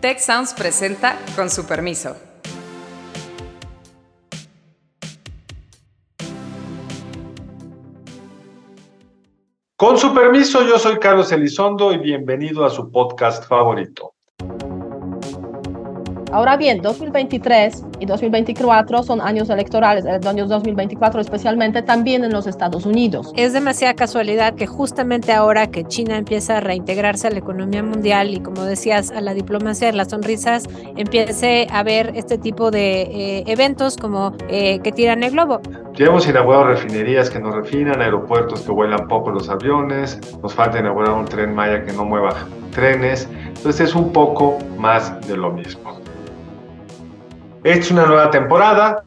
Tech Sounds presenta con su permiso. Con su permiso, yo soy Carlos Elizondo y bienvenido a su podcast favorito. Ahora bien, 2023 y 2024 son años electorales, el año 2024 especialmente también en los Estados Unidos. Es demasiada casualidad que justamente ahora que China empieza a reintegrarse a la economía mundial y como decías, a la diplomacia de las sonrisas, empiece a ver este tipo de eh, eventos como eh, que tiran el globo. Ya hemos inaugurado refinerías que no refinan, aeropuertos que vuelan poco los aviones, nos falta inaugurar un tren Maya que no mueva trenes, entonces es un poco más de lo mismo. Es una nueva temporada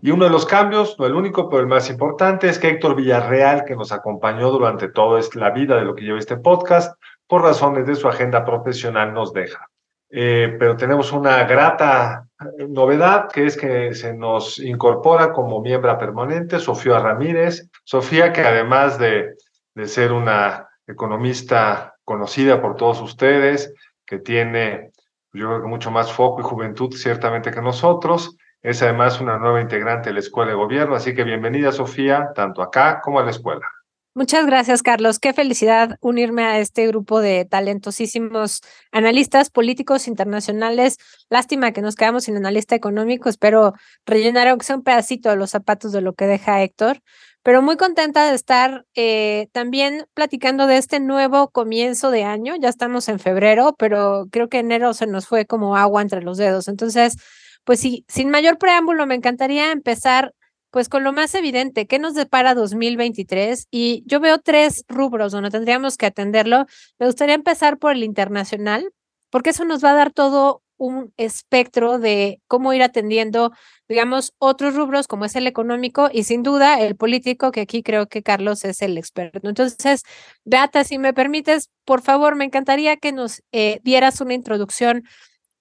y uno de los cambios, no el único, pero el más importante, es que Héctor Villarreal, que nos acompañó durante toda la vida de lo que lleva este podcast, por razones de su agenda profesional nos deja. Eh, pero tenemos una grata novedad, que es que se nos incorpora como miembro permanente Sofía Ramírez. Sofía, que además de, de ser una economista conocida por todos ustedes, que tiene yo creo que mucho más foco y juventud ciertamente que nosotros. Es además una nueva integrante de la Escuela de Gobierno, así que bienvenida Sofía, tanto acá como a la escuela. Muchas gracias, Carlos. Qué felicidad unirme a este grupo de talentosísimos analistas políticos internacionales. Lástima que nos quedamos sin analista económico. Espero rellenar aunque sea un pedacito de los zapatos de lo que deja Héctor pero muy contenta de estar eh, también platicando de este nuevo comienzo de año. Ya estamos en febrero, pero creo que enero se nos fue como agua entre los dedos. Entonces, pues sí, sin mayor preámbulo, me encantaría empezar pues con lo más evidente, ¿qué nos depara 2023? Y yo veo tres rubros donde tendríamos que atenderlo. Me gustaría empezar por el internacional, porque eso nos va a dar todo un espectro de cómo ir atendiendo, digamos, otros rubros como es el económico y sin duda el político, que aquí creo que Carlos es el experto. Entonces, Beata, si me permites, por favor, me encantaría que nos eh, dieras una introducción,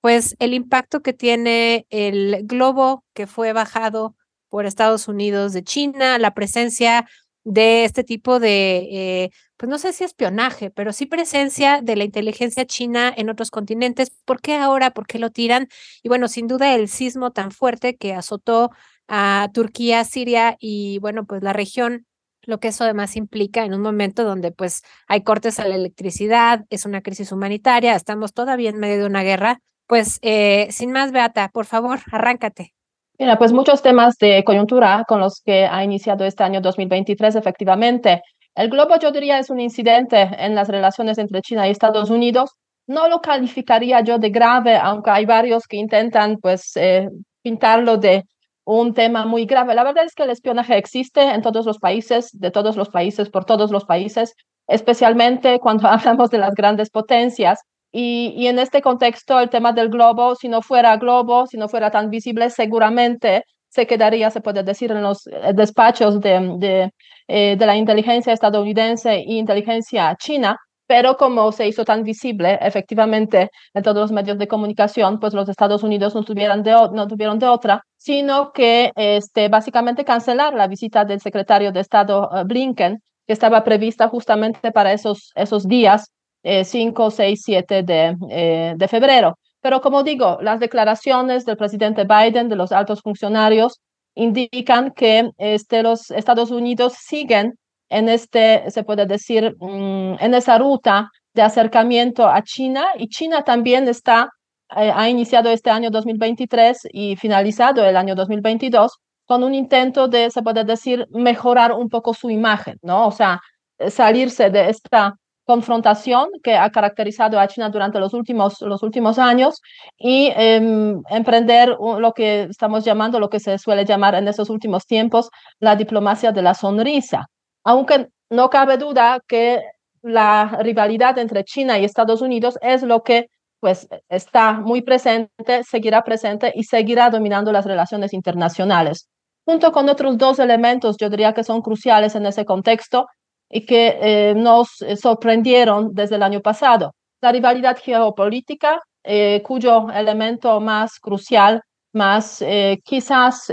pues el impacto que tiene el globo que fue bajado por Estados Unidos de China, la presencia de este tipo de, eh, pues no sé si espionaje, pero sí presencia de la inteligencia china en otros continentes. ¿Por qué ahora? ¿Por qué lo tiran? Y bueno, sin duda el sismo tan fuerte que azotó a Turquía, Siria y bueno, pues la región lo que eso además implica en un momento donde pues hay cortes a la electricidad, es una crisis humanitaria, estamos todavía en medio de una guerra. Pues eh, sin más, Beata, por favor, arráncate. Mira, pues muchos temas de coyuntura con los que ha iniciado este año 2023, efectivamente. El globo, yo diría, es un incidente en las relaciones entre China y Estados Unidos. No lo calificaría yo de grave, aunque hay varios que intentan, pues, eh, pintarlo de un tema muy grave. La verdad es que el espionaje existe en todos los países, de todos los países, por todos los países, especialmente cuando hablamos de las grandes potencias. Y, en este contexto, el tema del globo, si no fuera globo, si no fuera tan visible, seguramente se quedaría, se puede decir, en los eh, despachos de, de, eh, de la inteligencia estadounidense e inteligencia china, pero como se hizo tan visible efectivamente en todos los medios de comunicación, pues los Estados Unidos no, tuvieron de, no tuvieron de otra, sino que este, básicamente cancelar la visita del secretario de Estado eh, Blinken, que estaba prevista justamente para esos, esos días 5, 6, 7 de, eh, de febrero. Pero como digo, las declaraciones del presidente Biden, de los altos funcionarios, indican que este, los Estados Unidos siguen en este, se puede decir, mm, en esa ruta de acercamiento a China y China también está, eh, ha iniciado este año 2023 y finalizado el año 2022 con un intento de, se puede decir, mejorar un poco su imagen, ¿no? O sea, salirse de esta confrontación que ha caracterizado a China durante los últimos, los últimos años y em, emprender lo que estamos llamando, lo que se suele llamar en estos últimos tiempos, la diplomacia de la sonrisa. Aunque no cabe duda que la rivalidad entre China y Estados Unidos es lo que pues está muy presente, seguirá presente y seguirá dominando las relaciones internacionales. Junto con otros dos elementos, yo diría que son cruciales en ese contexto, y que eh, nos eh, sorprendieron desde el año pasado. La rivalidad geopolítica, eh, cuyo elemento más crucial, más quizás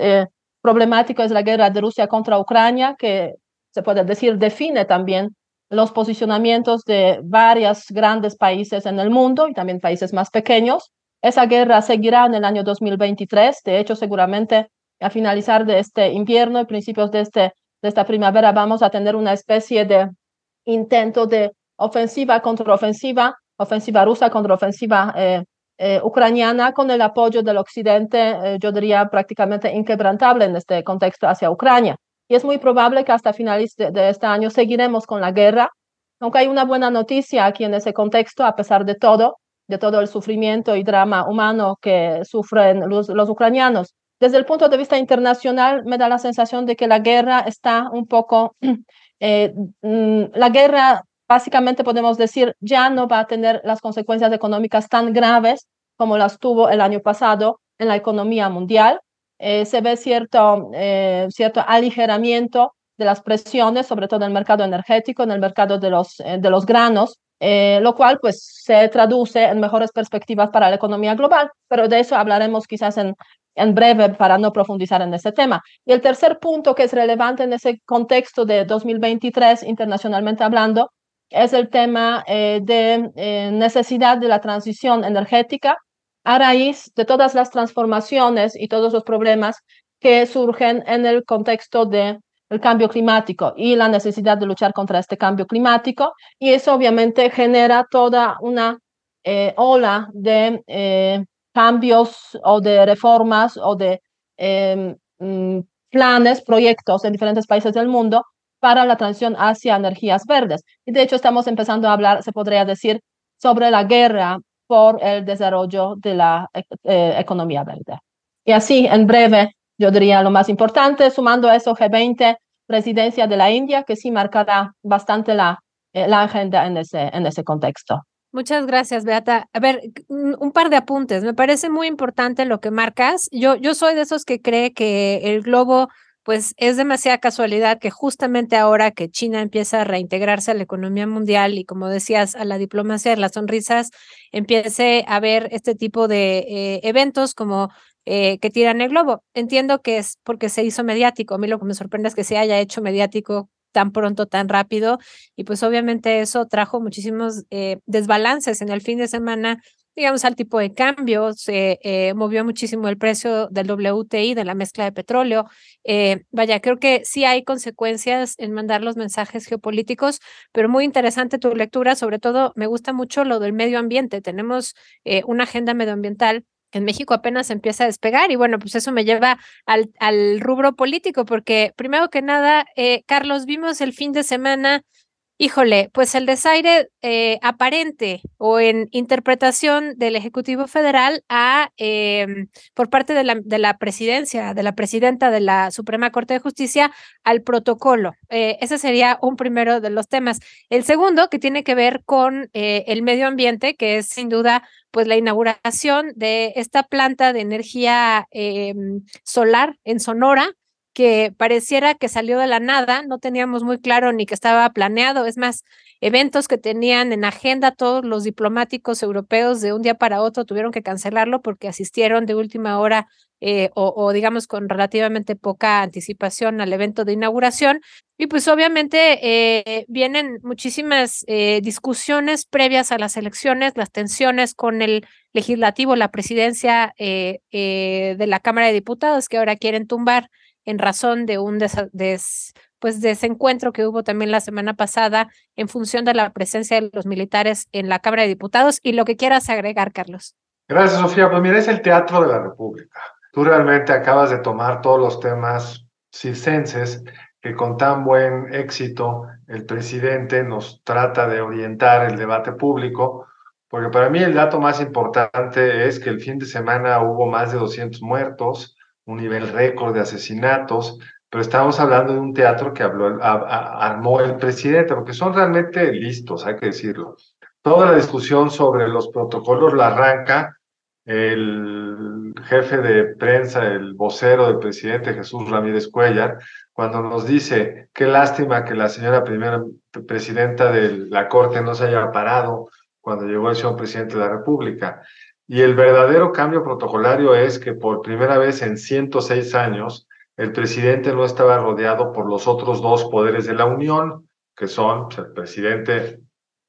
problemático es la guerra de Rusia contra Ucrania, que se puede decir define también los posicionamientos de varios grandes países en el mundo y también países más pequeños. Esa guerra seguirá en el año 2023. De hecho, seguramente a finalizar de este invierno y principios de, este, esta primavera vamos a tener una especie de intento de ofensiva contra ofensiva, ofensiva rusa contra ofensiva eh, eh, ucraniana con el apoyo del occidente, eh, yo diría prácticamente inquebrantable en este contexto hacia Ucrania. Y es muy probable que hasta finales de, de este año seguiremos con la guerra, aunque hay una buena noticia aquí en ese contexto, a pesar de todo, de todo el sufrimiento y drama humano que sufren los, los ucranianos. Desde el punto de vista internacional, me da la sensación de que la guerra está un poco, eh, mm, la guerra básicamente podemos decir ya no va a tener las consecuencias económicas tan graves como las tuvo el año pasado en la economía mundial. Eh, se ve cierto, eh, cierto aligeramiento de las presiones, sobre todo en el mercado energético, en el mercado de los, de los granos, lo cual pues se traduce en mejores perspectivas para la economía global, pero de eso hablaremos quizás en, en breve para no profundizar en ese tema. Y el tercer punto que es relevante en ese contexto de 2023, internacionalmente hablando, es el tema eh, de eh, necesidad de la transición energética a raíz de todas las transformaciones y todos los problemas que surgen en el contexto del el cambio climático y la necesidad de luchar contra este cambio climático. Y eso obviamente genera toda una eh, ola de cambios o de reformas o de mm, planes, proyectos en diferentes países del mundo para la transición hacia energías verdes. Y de hecho estamos empezando a hablar, se podría decir, sobre la guerra por el desarrollo de la eh, economía verde. Y así, en breve, yo diría lo más importante, sumando a eso G20, presidencia de la India, que sí marcará bastante la, eh, la agenda en ese, en ese contexto. Muchas gracias, Beata. A ver, un par de apuntes. Me parece muy importante lo que marcas. Yo, yo soy de esos que cree que el globo, pues es demasiada casualidad que justamente ahora que China empieza a reintegrarse a la economía mundial y como decías, a la diplomacia de las sonrisas, empiece a ver este tipo de eh, eventos como eh, que tiran el globo. Entiendo que es porque se hizo mediático. A mí lo que me sorprende es que se haya hecho mediático tan pronto, tan rápido. Y pues obviamente eso trajo muchísimos eh, desbalances en el fin de semana, digamos, al tipo de cambio. Se eh, movió muchísimo el precio del WTI, de la mezcla de petróleo. Eh, vaya, creo que sí hay consecuencias en mandar los mensajes geopolíticos, pero muy interesante tu lectura. Sobre todo, me gusta mucho lo del medio ambiente. Tenemos una agenda medioambiental en México apenas empieza a despegar y bueno, pues eso me lleva al, rubro político, porque primero que nada, eh, Carlos, vimos el fin de semana Híjole, pues el desaire eh, aparente o en interpretación del Ejecutivo Federal a em, por parte de la, de la presidencia, de la presidenta de la Suprema Corte de Justicia al protocolo. Eh, ese sería un primero de los temas. El segundo, que tiene que ver con eh, el medio ambiente, que es sin duda pues la inauguración de esta planta de energía em, solar en Sonora, que pareciera que salió de la nada, no teníamos muy claro ni que estaba planeado, es más, eventos que tenían en agenda todos los diplomáticos europeos de un día para otro tuvieron que cancelarlo porque asistieron de última hora eh, o, digamos con relativamente poca anticipación al evento de inauguración. Y pues obviamente eh, vienen muchísimas eh, discusiones previas a las elecciones, las tensiones con el legislativo, la presidencia de la Cámara de Diputados que ahora quieren tumbar en razón de un des, pues desencuentro que hubo también la semana pasada en función de la presencia de los militares en la Cámara de Diputados y lo que quieras agregar, Carlos. Gracias, Sofía. Pues mira, es el teatro de la República. Tú realmente acabas de tomar todos los temas circenses que con tan buen éxito el presidente nos trata de orientar el debate público, porque para mí el dato más importante es que el fin de semana hubo más de 200 muertos, un nivel récord de asesinatos, pero estamos hablando de un teatro que habló, armó el presidente, porque son realmente listos, hay que decirlo. Toda la discusión sobre los protocolos la arranca el jefe de prensa, el vocero del presidente Jesús Ramírez Cuellar, cuando nos dice, qué lástima que la señora primera presidenta de la Corte no se haya parado cuando llegó el señor presidente de la República. Y el verdadero cambio protocolario es que por primera vez en 106 años, el presidente no estaba rodeado por los otros dos poderes de la Unión, que son pues, el presidente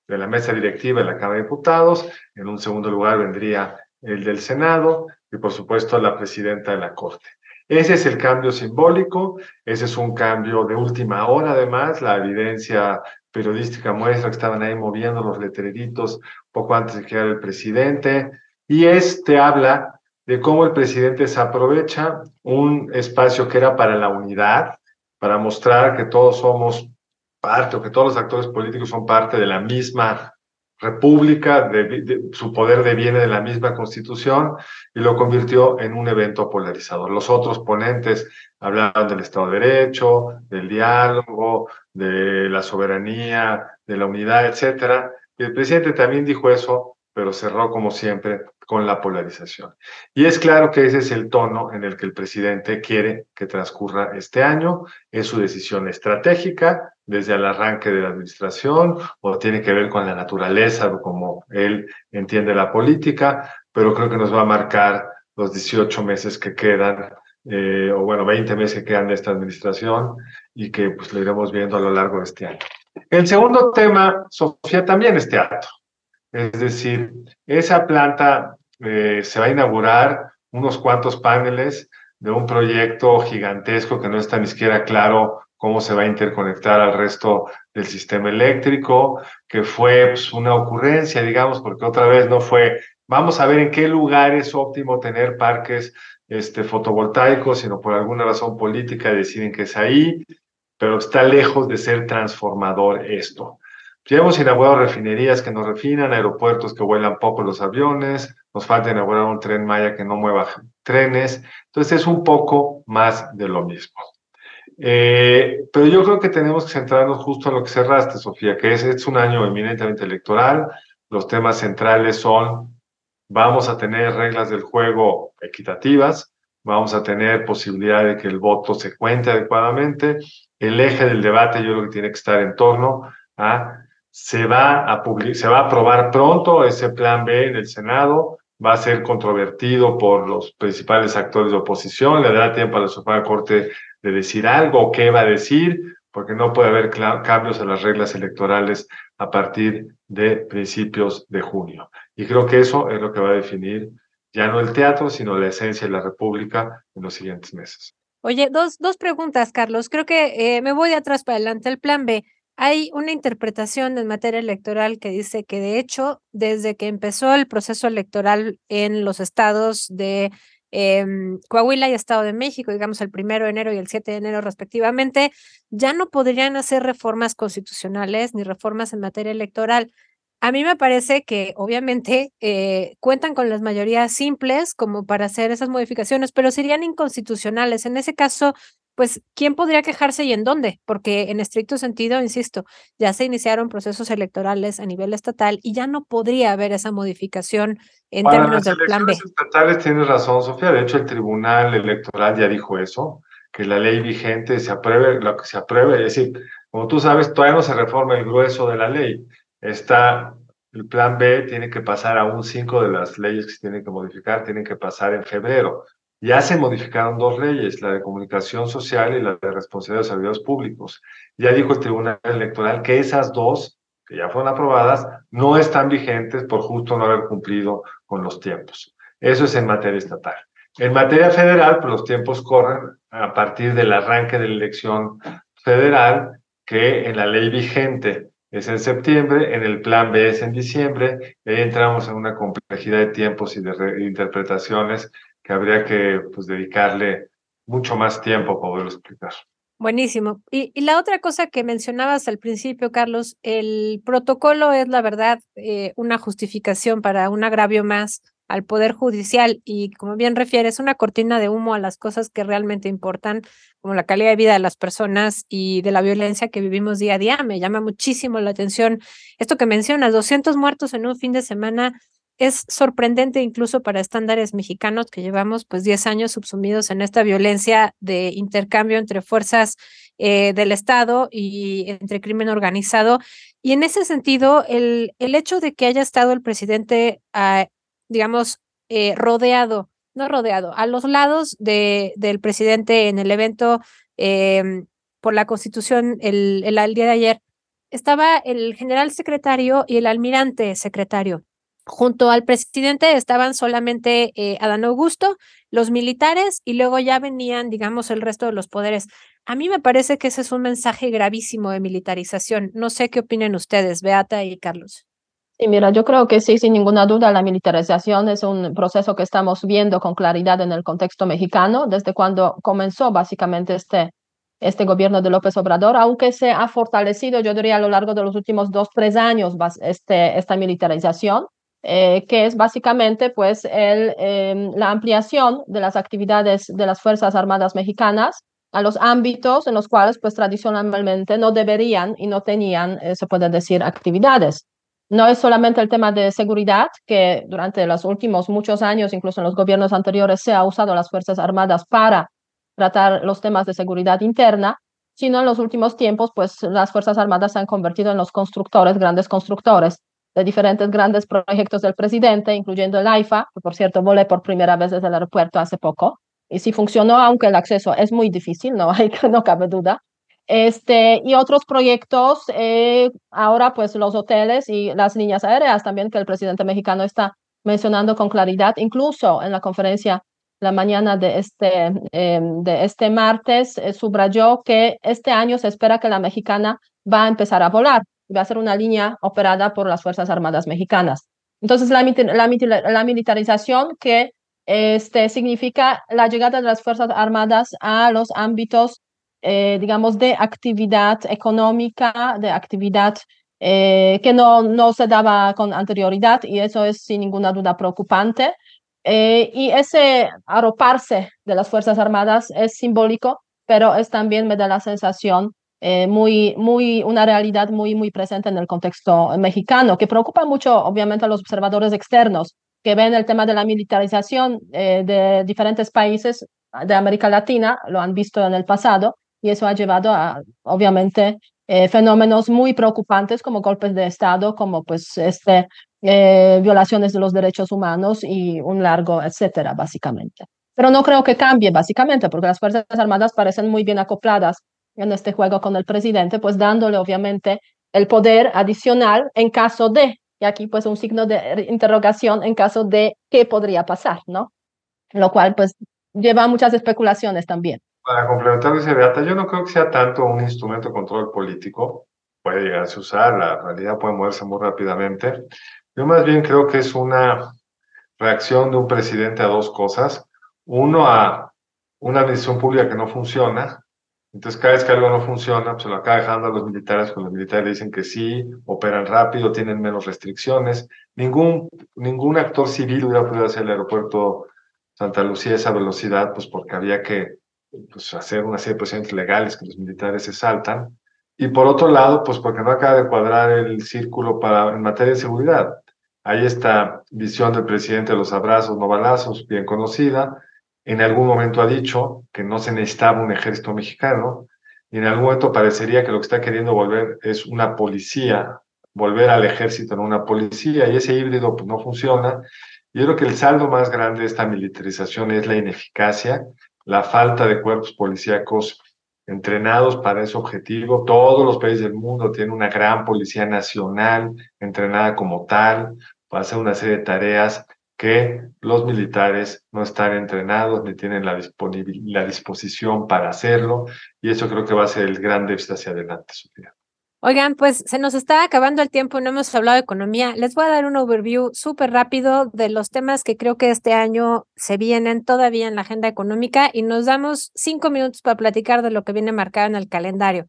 de la mesa directiva de la Cámara de Diputados, en un segundo lugar vendría el del Senado y por supuesto la presidenta de la Corte. Ese es el cambio simbólico, ese es un cambio de última hora además, la evidencia periodística muestra que estaban ahí moviendo los letreritos poco antes de que el presidente, y este habla de cómo el presidente se aprovecha un espacio que era para la unidad, para mostrar que todos somos parte o que todos los actores políticos son parte de la misma república, de, su poder deviene de la misma constitución y lo convirtió en un evento polarizador. Los otros ponentes hablaban del Estado de Derecho, del diálogo, de la soberanía, de la unidad, etcétera. Y el presidente también dijo eso, pero cerró como siempre con la polarización. Y es claro que ese es el tono en el que el presidente quiere que transcurra este año. Es su decisión estratégica desde el arranque de la administración o tiene que ver con la naturaleza, como él entiende la política, pero creo que nos va a marcar los 18 meses que quedan, eh, o bueno, 20 meses que quedan de esta administración y que pues lo iremos viendo a lo largo de este año. El segundo tema, Sofía, también es teatro. Es decir, esa planta eh, se va a inaugurar unos cuantos paneles de un proyecto gigantesco que no está ni siquiera claro cómo se va a interconectar al resto del sistema eléctrico, que fue pues, una ocurrencia, digamos, porque otra vez no fue, vamos a ver en qué lugar es óptimo tener parques este, fotovoltaicos, sino por alguna razón política deciden que es ahí, pero está lejos de ser transformador esto. Ya hemos inaugurado refinerías que no refinan, aeropuertos que vuelan poco los aviones, nos falta inaugurar un tren Maya que no mueva trenes. Entonces es un poco más de lo mismo. Eh, pero yo creo que tenemos que centrarnos justo en lo que cerraste, Sofía, que es, es un año eminentemente electoral. Los temas centrales son, vamos a tener reglas del juego equitativas, vamos a tener posibilidad de que el voto se cuente adecuadamente. El eje del debate yo creo que tiene que estar en torno a se va a, se va a aprobar pronto ese plan B en el Senado, va a ser controvertido por los principales actores de oposición, le dará tiempo a la Suprema Corte de decir algo, qué va a decir, porque no puede haber cambios en las reglas electorales a partir de principios de junio. Y creo que eso es lo que va a definir ya no el teatro, sino la esencia de la República en los siguientes meses. Oye, dos, dos preguntas, Carlos. Creo que eh, me voy de atrás para adelante. El plan B, hay una interpretación en materia electoral que dice que de hecho, desde que empezó el proceso electoral en los estados de em, Coahuila y Estado de México, digamos el primero de enero y el 7 de enero respectivamente, ya no podrían hacer reformas constitucionales ni reformas en materia electoral. A mí me parece que obviamente eh, cuentan con las mayorías simples como para hacer esas modificaciones, pero serían inconstitucionales. En ese caso, pues, ¿quién podría quejarse y en dónde? Porque en estricto sentido, insisto, ya se iniciaron procesos electorales a nivel estatal y ya no podría haber esa modificación en términos del plan B. estatales tienes razón, Sofía. De hecho, el Tribunal Electoral ya dijo eso, que la ley vigente se apruebe, lo que se apruebe, es decir, como tú sabes, todavía no se reforma el grueso de la ley. Está el plan B tiene que pasar aún cinco de las leyes que se tienen que modificar, tienen que pasar en febrero. Ya se modificaron dos leyes, la de comunicación social y la de responsabilidad de servidores públicos. Ya dijo el Tribunal Electoral que esas dos, que ya fueron aprobadas, no están vigentes por justo no haber cumplido con los tiempos. Eso es en materia estatal. En materia federal, pues los tiempos corren a partir del arranque de la elección federal, que en la ley vigente es en septiembre, en el plan B es en diciembre, y ahí entramos en una complejidad de tiempos y de interpretaciones que habría que pues, dedicarle mucho más tiempo para poderlo explicar. Buenísimo. Y, la otra cosa que mencionabas al principio, Carlos, el protocolo es, la verdad, eh, una justificación para un agravio más al Poder Judicial y, como bien refieres, una cortina de humo a las cosas que realmente importan, como la calidad de vida de las personas y de la violencia que vivimos día a día. Me llama muchísimo la atención esto que mencionas, 200 muertos en un fin de semana es sorprendente incluso para estándares mexicanos que llevamos pues 10 años subsumidos en esta violencia de intercambio entre fuerzas eh, del Estado y entre crimen organizado. Y en ese sentido, el, el hecho de que haya estado el presidente, ah, digamos, eh, rodeado, no rodeado, a los lados de, del presidente en el evento em, por la Constitución el, el, el día de ayer, estaba el general secretario y el almirante secretario Junto al presidente estaban solamente eh, Adán Augusto, los militares y luego ya venían, digamos, el resto de los poderes. A mí me parece que ese es un mensaje gravísimo de militarización. No sé qué opinen ustedes, Beata y Carlos. Sí, mira, yo creo que sí, sin ninguna duda, la militarización es un proceso que estamos viendo con claridad en el contexto mexicano desde cuando comenzó básicamente este, este gobierno de López Obrador, aunque se ha fortalecido, yo diría, a lo largo de los últimos dos, tres años este, esta militarización. Eh, que es básicamente pues el, em, la ampliación de las actividades de las Fuerzas Armadas mexicanas a los ámbitos en los cuales pues tradicionalmente no deberían y no tenían, eh, se puede decir, actividades. No es solamente el tema de seguridad, que durante los últimos muchos años, incluso en los gobiernos anteriores, se ha usado las Fuerzas Armadas para tratar los temas de seguridad interna, sino en los últimos tiempos, pues las Fuerzas Armadas se han convertido en los constructores, grandes constructores de diferentes grandes proyectos del presidente, incluyendo el AIFA, que por cierto volé por primera vez desde el aeropuerto hace poco, y sí funcionó, aunque el acceso es muy difícil, no, hay, no cabe duda. Este, y otros proyectos, eh, ahora pues los hoteles y las líneas aéreas también que el presidente mexicano está mencionando con claridad, incluso en la conferencia la mañana de este, em, de este martes, eh, subrayó que este año se espera que la mexicana va a empezar a volar va a ser una línea operada por las Fuerzas Armadas mexicanas. Entonces, la, la, militarización que este, significa la llegada de las Fuerzas Armadas a los ámbitos, eh, digamos, de actividad económica, de actividad eh, que no, no se daba con anterioridad y eso es sin ninguna duda preocupante. Eh, y ese arroparse de las Fuerzas Armadas es simbólico, pero es también me da la sensación muy, muy, una realidad muy, muy presente en el contexto mexicano, que preocupa mucho, obviamente, a los observadores externos que ven el tema de la militarización eh, de diferentes países de América Latina, lo han visto en el pasado, y eso ha llevado a, obviamente, eh, fenómenos muy preocupantes como golpes de Estado, como pues este, violaciones de los derechos humanos y un largo, etcétera, básicamente. Pero no creo que cambie, básicamente, porque las Fuerzas Armadas parecen muy bien acopladas en este juego con el presidente, pues dándole obviamente el poder adicional en caso de, y aquí pues un signo de interrogación en caso de qué podría pasar, ¿no? Lo cual pues lleva a muchas especulaciones también. Para complementar ese Beata, yo no creo que sea tanto un instrumento de control político, puede llegarse a usar, la realidad puede moverse muy rápidamente. Yo más bien creo que es una reacción de un presidente a dos cosas. Uno, a una administración pública que no funciona, entonces, cada vez que algo no funciona, pues se lo acaba dejando a los militares, cuando los militares dicen que sí, operan rápido, tienen menos restricciones. Ningún, ningún actor civil hubiera podido hacer el aeropuerto Santa Lucía a esa velocidad, pues porque había que pues, hacer una serie de procedimientos legales que los militares se saltan. Y por otro lado, pues porque no acaba de cuadrar el círculo para, en materia de seguridad. Hay esta visión del presidente de los abrazos, no balazos, bien conocida, en algún momento ha dicho que no se necesitaba un ejército mexicano y en algún momento parecería que lo que está queriendo volver es una policía, volver al ejército en una policía y ese híbrido pues, no funciona. Yo creo que el saldo más grande de esta militarización es la ineficacia, la falta de cuerpos policíacos entrenados para ese objetivo. Todos los países del mundo tienen una gran policía nacional entrenada como tal para hacer una serie de tareas que los militares no están entrenados ni tienen la, la disposición para hacerlo y eso creo que va a ser el gran déficit hacia adelante, Sofía. Oigan, pues se nos está acabando el tiempo no hemos hablado de economía. Les voy a dar un overview súper rápido de los temas que creo que este año se vienen todavía en la agenda económica y nos damos cinco minutos para platicar de lo que viene marcado en el calendario.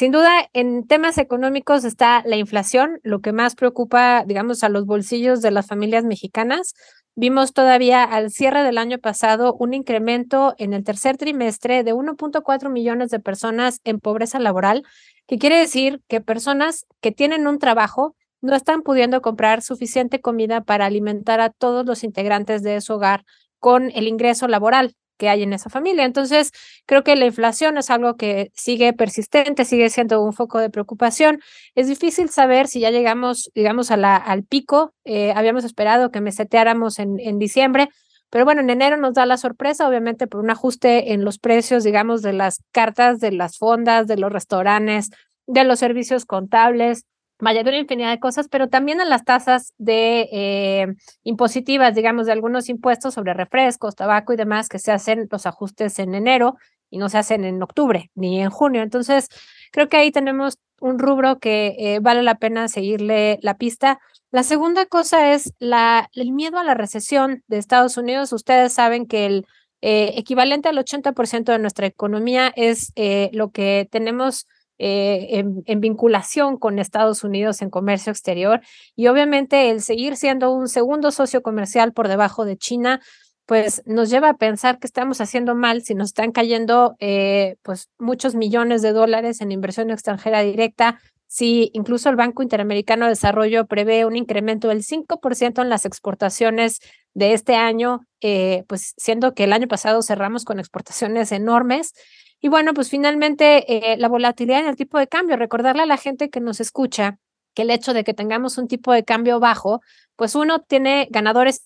Sin duda, en temas económicos está la inflación, lo que más preocupa, digamos, a los bolsillos de las familias mexicanas. Vimos todavía al cierre del año pasado un incremento en el tercer trimestre de 1.4 millones de personas en pobreza laboral, que quiere decir que personas que tienen un trabajo no están pudiendo comprar suficiente comida para alimentar a todos los integrantes de su hogar con el ingreso laboral que hay en esa familia. Entonces, creo que la inflación es algo que sigue persistente, sigue siendo un foco de preocupación. Es difícil saber si ya llegamos, digamos, al pico. Eh, habíamos esperado que meseteáramos en, en diciembre, pero bueno, en enero nos da la sorpresa, obviamente, por un ajuste en los precios, digamos, de las cartas, de las fondas, de los restaurantes, de los servicios contables. Vaya, de una infinidad de cosas, pero también a las tasas de eh, impositivas, digamos, de algunos impuestos sobre refrescos, tabaco y demás, que se hacen los ajustes en enero y no se hacen en octubre ni en junio. Entonces, creo que ahí tenemos un rubro que eh, vale la pena seguirle la pista. La segunda cosa es el miedo a la recesión de Estados Unidos. Ustedes saben que el eh, equivalente al 80% de nuestra economía es lo que tenemos eh, en, vinculación con Estados Unidos en comercio exterior y obviamente el seguir siendo un segundo socio comercial por debajo de China, pues nos lleva a pensar que estamos haciendo mal si nos están cayendo eh, pues muchos millones de dólares en inversión extranjera directa, si incluso el Banco Interamericano de Desarrollo prevé un incremento del 5% en las exportaciones de este año, eh, pues siendo que el año pasado cerramos con exportaciones enormes. Y bueno, pues finalmente eh, la volatilidad en el tipo de cambio, recordarle a la gente que nos escucha que el hecho de que tengamos un tipo de cambio bajo, pues uno tiene ganadores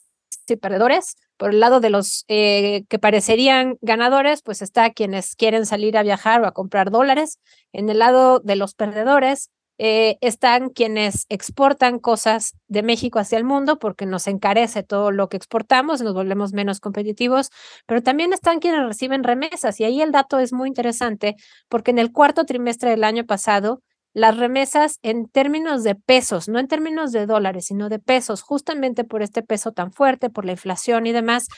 y perdedores. Por el lado de los eh, que parecerían ganadores, pues está quienes quieren salir a viajar o a comprar dólares. En el lado de los perdedores, eh, están quienes exportan cosas de México hacia el mundo porque nos encarece todo lo que exportamos, nos volvemos menos competitivos, pero también están quienes reciben remesas y ahí el dato es muy interesante porque en el cuarto trimestre del año pasado, las remesas en términos de pesos, no en términos de dólares, sino de pesos, justamente por este peso tan fuerte, por la inflación y demás,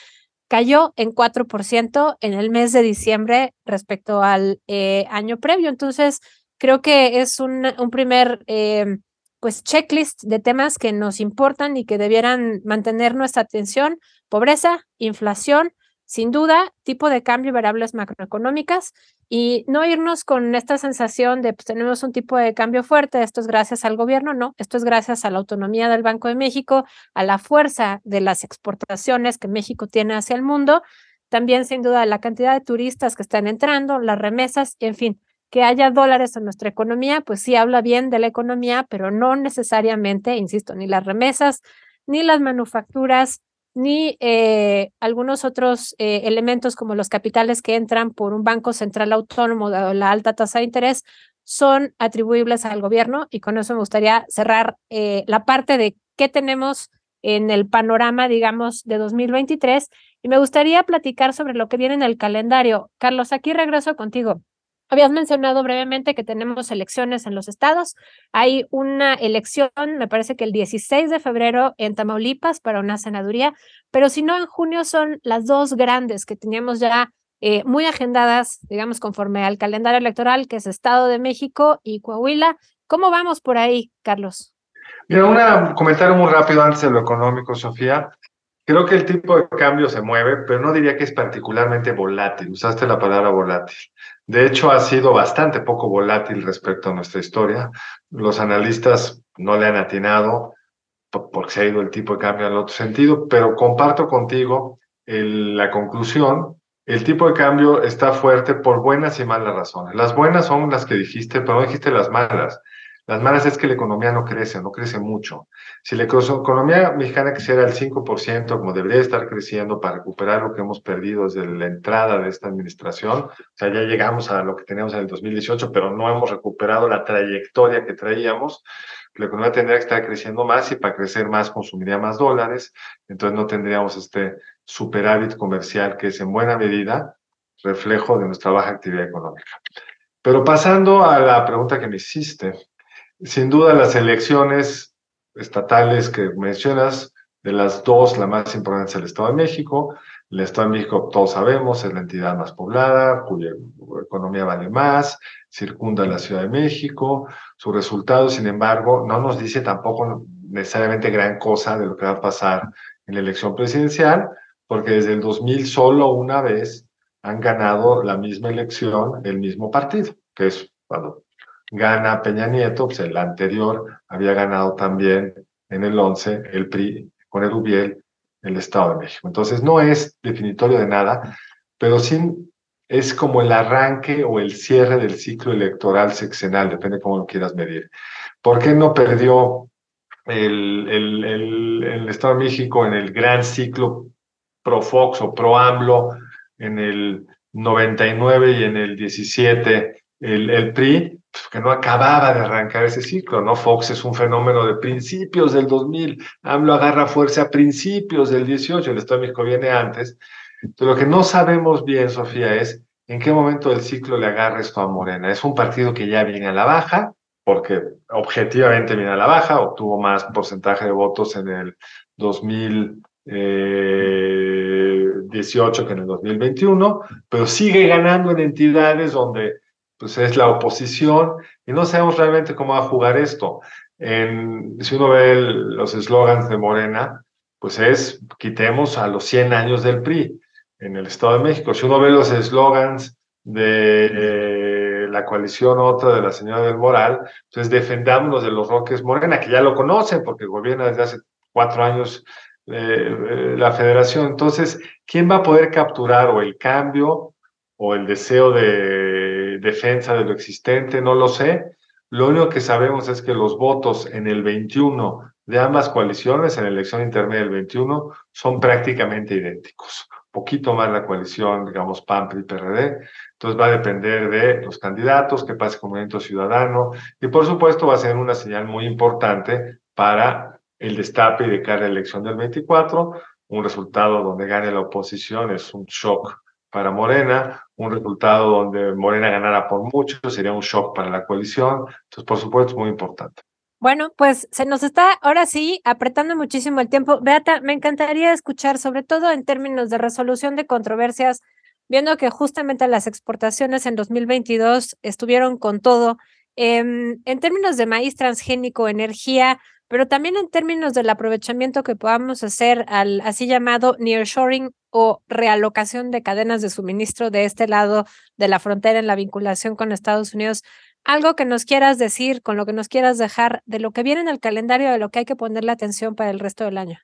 cayó en 4% en el mes de diciembre respecto al eh, año previo. Entonces, creo que es un, un primer eh, pues checklist de temas que nos importan y que debieran mantener nuestra atención. Pobreza, inflación, sin duda, tipo de cambio y variables macroeconómicas y no irnos con esta sensación de pues tenemos un tipo de cambio fuerte, esto es gracias al gobierno, no, esto es gracias a la autonomía del Banco de México, a la fuerza de las exportaciones que México tiene hacia el mundo, también sin duda la cantidad de turistas que están entrando, las remesas, en fin, que haya dólares en nuestra economía, pues sí habla bien de la economía, pero no necesariamente, insisto, ni las remesas, ni las manufacturas, ni eh, algunos otros eh, elementos como los capitales que entran por un banco central autónomo dado la alta tasa de interés son atribuibles al gobierno y con eso me gustaría cerrar eh, la parte de qué tenemos en el panorama, digamos, de 2023 y me gustaría platicar sobre lo que viene en el calendario. Carlos, aquí regreso contigo. Habías mencionado brevemente que tenemos elecciones en los estados. Hay una elección, me parece que el 16 de febrero en Tamaulipas para una senaduría, pero si no, en junio son las dos grandes que teníamos ya eh, muy agendadas, digamos, conforme al calendario electoral, que es Estado de México y Coahuila. ¿Cómo vamos por ahí, Carlos? Mira, un comentario muy rápido antes de lo económico, Sofía. Creo que el tipo de cambio se mueve, pero no diría que es particularmente volátil. Usaste la palabra volátil. De hecho, ha sido bastante poco volátil respecto a nuestra historia. Los analistas no le han atinado porque se ha ido el tipo de cambio en otro sentido, pero comparto contigo la conclusión. El tipo de cambio está fuerte por buenas y malas razones. Las buenas son las que dijiste, pero no dijiste las malas. Las malas es que la economía no crece, no crece mucho. Si la economía mexicana quisiera el 5%, como debería estar creciendo para recuperar lo que hemos perdido desde la entrada de esta administración, o sea, ya llegamos a lo que teníamos en el 2018, pero no hemos recuperado la trayectoria que traíamos, la economía tendría que estar creciendo más y para crecer más consumiría más dólares, entonces no tendríamos este superávit comercial que es en buena medida reflejo de nuestra baja actividad económica. Pero pasando a la pregunta que me hiciste, sin duda las elecciones estatales que mencionas, de las dos, la más importante es el Estado de México. El Estado de México, todos sabemos, es la entidad más poblada, cuya economía vale más, circunda la Ciudad de México. Su resultado, sin embargo, no nos dice tampoco necesariamente gran cosa de lo que va a pasar en la elección presidencial, porque desde el 2000 solo una vez han ganado la misma elección el mismo partido, que es cuando gana Peña Nieto, pues el anterior había ganado también en el 11 el PRI con el Ubiel el Estado de México. Entonces no es definitorio de nada, pero sí es como el arranque o el cierre del ciclo electoral sexenal, depende cómo lo quieras medir. ¿Por qué no perdió el, Estado de México en el gran ciclo pro Fox o pro AMLO en el 99 y en el 17 el, el PRI? Pues, que no acababa de arrancar ese ciclo, ¿no? Fox es un fenómeno de principios del 2000, AMLO agarra fuerza a principios del 18, el Estado de viene antes. Entonces, lo que no sabemos bien, Sofía, es en qué momento del ciclo le agarra esto a Morena. Es un partido que ya viene a la baja, porque objetivamente viene a la baja, obtuvo más porcentaje de votos en el 2018 eh, que en el 2021, pero sigue ganando en entidades donde pues es la oposición y no sabemos realmente cómo va a jugar esto. Si uno ve los eslogans de Morena, pues es quitemos a los 100 años del PRI en el Estado de México. Si uno ve los eslogans de eh, la coalición otra de la señora del Moral, pues defendámonos de los Roques Morena, que ya lo conocen porque gobierna desde hace cuatro años eh, eh, la federación. Entonces, ¿quién va a poder capturar o el cambio o el deseo de defensa de lo existente? No lo sé. Lo único que sabemos es que los votos en el 21 de ambas coaliciones, en la elección intermedia del 21, son prácticamente idénticos. Poquito más la coalición, digamos, PAN, PRI, PRD. Entonces va a depender de los candidatos, qué pase con Movimiento Ciudadano. Y por supuesto va a ser una señal muy importante para el destape y de cara a la elección del 24. Un resultado donde gane la oposición es un shock para Morena, un resultado donde Morena ganara por mucho sería un shock para la coalición. Entonces, por supuesto, es muy importante. Bueno, pues se nos está ahora sí apretando muchísimo el tiempo. Beata, me encantaría escuchar, sobre todo en términos de resolución de controversias, viendo que justamente las exportaciones en 2022 estuvieron con todo. Em, en términos de maíz transgénico, energía, pero también en términos del aprovechamiento que podamos hacer al así llamado nearshoring o realocación de cadenas de suministro de este lado de la frontera en la vinculación con Estados Unidos. Algo que nos quieras decir, con lo que nos quieras dejar de lo que viene en el calendario, de lo que hay que ponerle atención para el resto del año.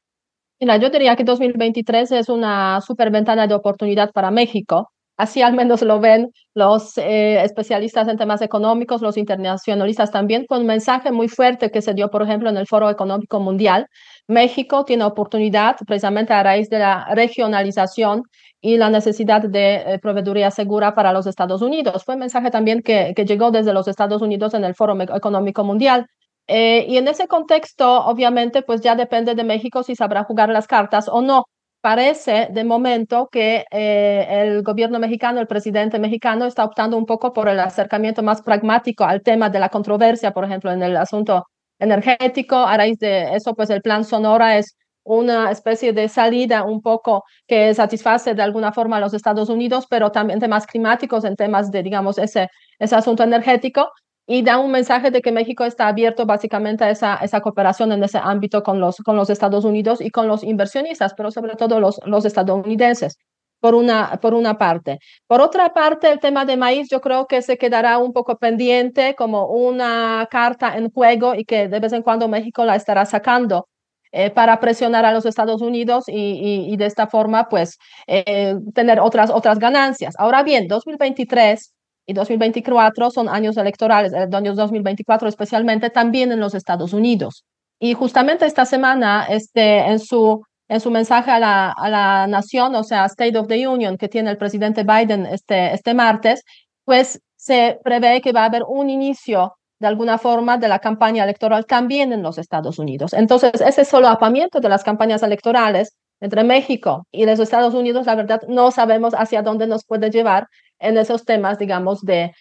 Mira, yo diría que 2023 es una super ventana de oportunidad para México Así al menos lo ven los eh, especialistas en temas económicos, los internacionalistas también, con un mensaje muy fuerte que se dio, por ejemplo, en el Foro Económico Mundial. México tiene oportunidad, precisamente a raíz de la regionalización y la necesidad de eh, proveeduría segura para los Estados Unidos. Fue un mensaje también que, que llegó desde los Estados Unidos en el Foro Económico Mundial. Eh, y en ese contexto, obviamente, pues ya depende de México si sabrá jugar las cartas o no parece de momento que eh, el gobierno mexicano, el presidente mexicano está optando un poco por el acercamiento más pragmático al tema de la controversia, por ejemplo, en el asunto energético. A raíz de eso, pues el plan Sonora es una especie de salida un poco que satisface de alguna forma a los Estados Unidos, pero también temas climáticos, en temas de, digamos, ese, ese asunto energético y da un mensaje de que México está abierto básicamente a esa, esa cooperación en ese ámbito con los, con los Estados Unidos y con los inversionistas, pero sobre todo los, los estadounidenses, por una, por una parte. Por otra parte, el tema de maíz yo creo que se quedará un poco pendiente como una carta en juego y que de vez en cuando México la estará sacando. Eh, para presionar a los Estados Unidos y, y, de esta forma, pues, eh, tener otras, otras ganancias. Ahora bien, 2023 y 2024 son años electorales, el año 2024 especialmente también en los Estados Unidos. Y justamente esta semana, este, en, su, en su mensaje a la, a la nación, o sea, State of the Union, que tiene el presidente Biden este, este martes, pues se prevé que va a haber un inicio de alguna forma de la campaña electoral también en los Estados Unidos. Entonces, ese solapamiento de las campañas electorales entre México y los Estados Unidos, la verdad, no sabemos hacia dónde nos puede llevar en esos temas, digamos, de,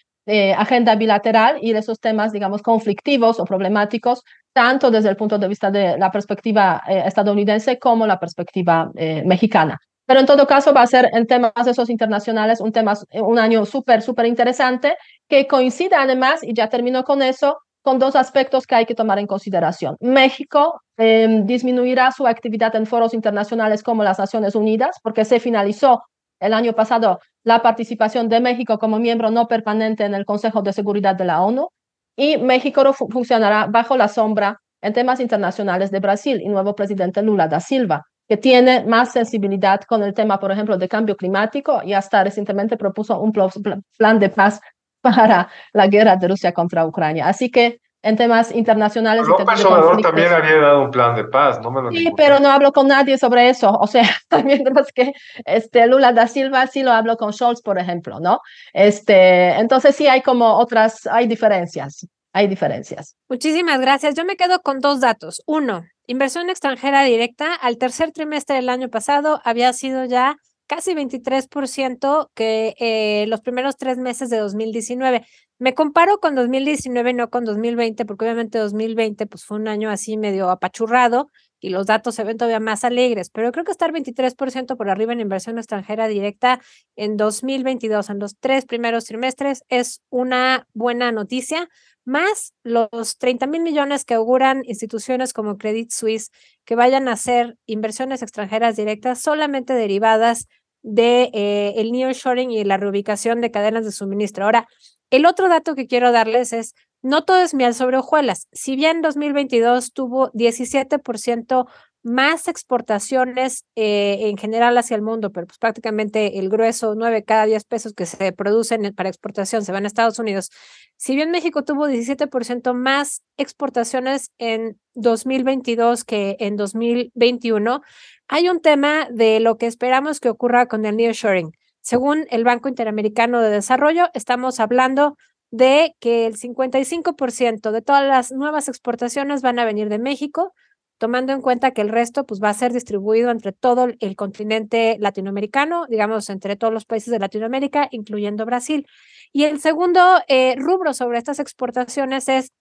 agenda bilateral y de esos temas, digamos, conflictivos o problemáticos, tanto desde el punto de vista de la perspectiva eh, estadounidense como la perspectiva eh, mexicana. Pero en todo caso va a ser en temas esos internacionales un, tema, un año súper, súper interesante que coincide además, y ya termino con eso, con dos aspectos que hay que tomar en consideración. México em, disminuirá su actividad en foros internacionales como las Naciones Unidas porque se finalizó el año pasado la participación de México como miembro no permanente en el Consejo de Seguridad de la ONU y México funcionará bajo la sombra en temas internacionales de Brasil y nuevo presidente Lula da Silva, que tiene más sensibilidad con el tema, por ejemplo, de cambio climático y hasta recientemente propuso un plan de paz para la guerra de Rusia contra Ucrania. Así que en temas internacionales. López Obrador también había dado un plan de paz, no me lo Sí, pero no hablo con nadie sobre eso. O sea, mientras que este, Lula da Silva sí lo hablo con Scholz, por ejemplo, ¿no? Este, entonces sí hay como otras, hay diferencias, hay diferencias. Muchísimas gracias. Yo me quedo con dos datos. Uno, inversión extranjera directa al tercer trimestre del año pasado había sido ya casi 23% que eh, los primeros tres meses de 2019. Me comparo con 2019, no con 2020, porque obviamente 2020 pues, fue un año así medio apachurrado y los datos se ven todavía más alegres, pero creo que estar 23% por arriba en inversión extranjera directa en 2022, en los tres primeros trimestres, es una buena noticia, más los 30 mil millones que auguran instituciones como Credit Suisse que vayan a hacer inversiones extranjeras directas solamente derivadas de eh, el nearshoring y la reubicación de cadenas de suministro. Ahora, el otro dato que quiero darles es, no todo es miel sobre hojuelas. Si bien 2022 tuvo 17% más exportaciones eh, en general hacia el mundo, pero pues prácticamente el grueso, 9 cada 10 pesos que se producen para exportación se van a Estados Unidos. Si bien México tuvo 17% más exportaciones en 2022 que en 2021, hay un tema de lo que esperamos que ocurra con el nearshoring. Según el Banco Interamericano de Desarrollo, estamos hablando de que el 55% de todas las nuevas exportaciones van a venir de México, tomando en cuenta que el resto pues, va a ser distribuido entre todo el continente latinoamericano, digamos, entre todos los países de Latinoamérica, incluyendo Brasil. Y el segundo eh, rubro sobre estas exportaciones es,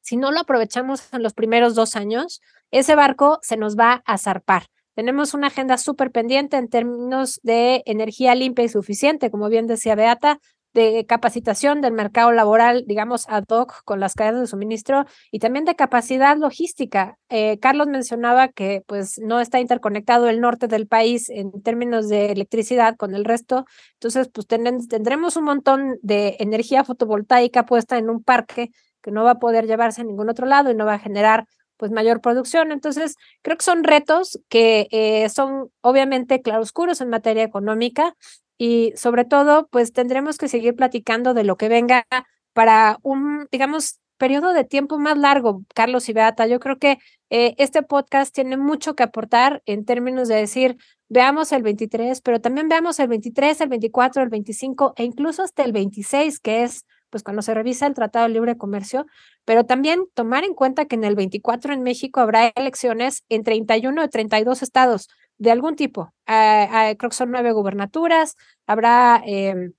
si no lo aprovechamos en los primeros dos años, ese barco se nos va a zarpar. Tenemos una agenda súper pendiente en términos de energía limpia y suficiente, como bien decía Beata, de capacitación del mercado laboral, digamos, ad hoc con las cadenas de suministro y también de capacidad logística. Eh, Carlos mencionaba que pues no está interconectado el norte del país en términos de electricidad con el resto, entonces pues tendremos un montón de energía fotovoltaica puesta en un parque que no va a poder llevarse a ningún otro lado y no va a generar pues mayor producción. Entonces, creo que son retos que eh, son obviamente claroscuros en materia económica y sobre todo, pues tendremos que seguir platicando de lo que venga para un, digamos, periodo de tiempo más largo, Carlos y Beata. Yo creo que eh, este podcast tiene mucho que aportar en términos de decir, veamos el 23, pero también veamos el 23, el 24, el 25 e incluso hasta el 26, que es pues cuando se revisa el Tratado de Libre Comercio, pero también tomar en cuenta que en el 24 en México habrá elecciones en 31 de 32 estados de algún tipo. Ah, creo que son nueve gubernaturas, habrá em,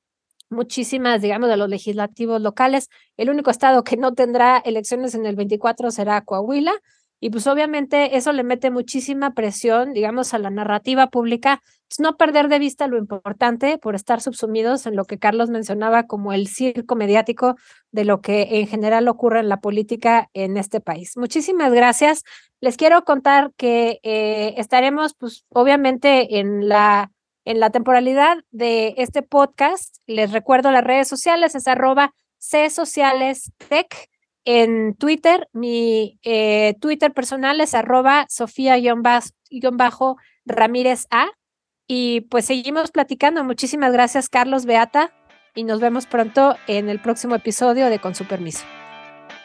muchísimas, digamos, de los legislativos locales. El único estado que no tendrá elecciones en el 24 será Coahuila. Y pues obviamente eso le mete muchísima presión, digamos, a la narrativa pública. Pues, no perder de vista lo importante por estar subsumidos en lo que Carlos mencionaba como el circo mediático de lo que en general ocurre en la política en este país. Muchísimas gracias. Les quiero contar que eh, estaremos, pues obviamente en la, en la temporalidad de este podcast. Les recuerdo las redes sociales, es arroba C Sociales Tech en Twitter. Mi eh, Twitter personal es arroba Sofía-Ramírez A. Y pues seguimos platicando. Muchísimas gracias, Carlos Beata. Y nos vemos pronto en el próximo episodio de Con su permiso.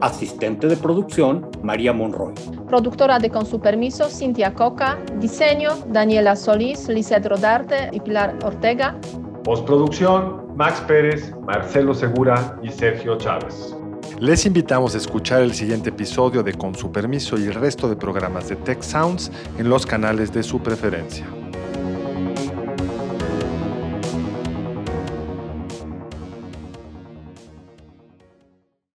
Asistente de producción, María Monroy. Productora de Con su permiso, Cintia Coca. Diseño, Daniela Solís, Lizeth Rodarte y Pilar Ortega. Postproducción, Max Pérez, Marcelo Segura y Sergio Chávez. Les invitamos a escuchar el siguiente episodio de Con su permiso y el resto de programas de Tech Sounds en los canales de su preferencia.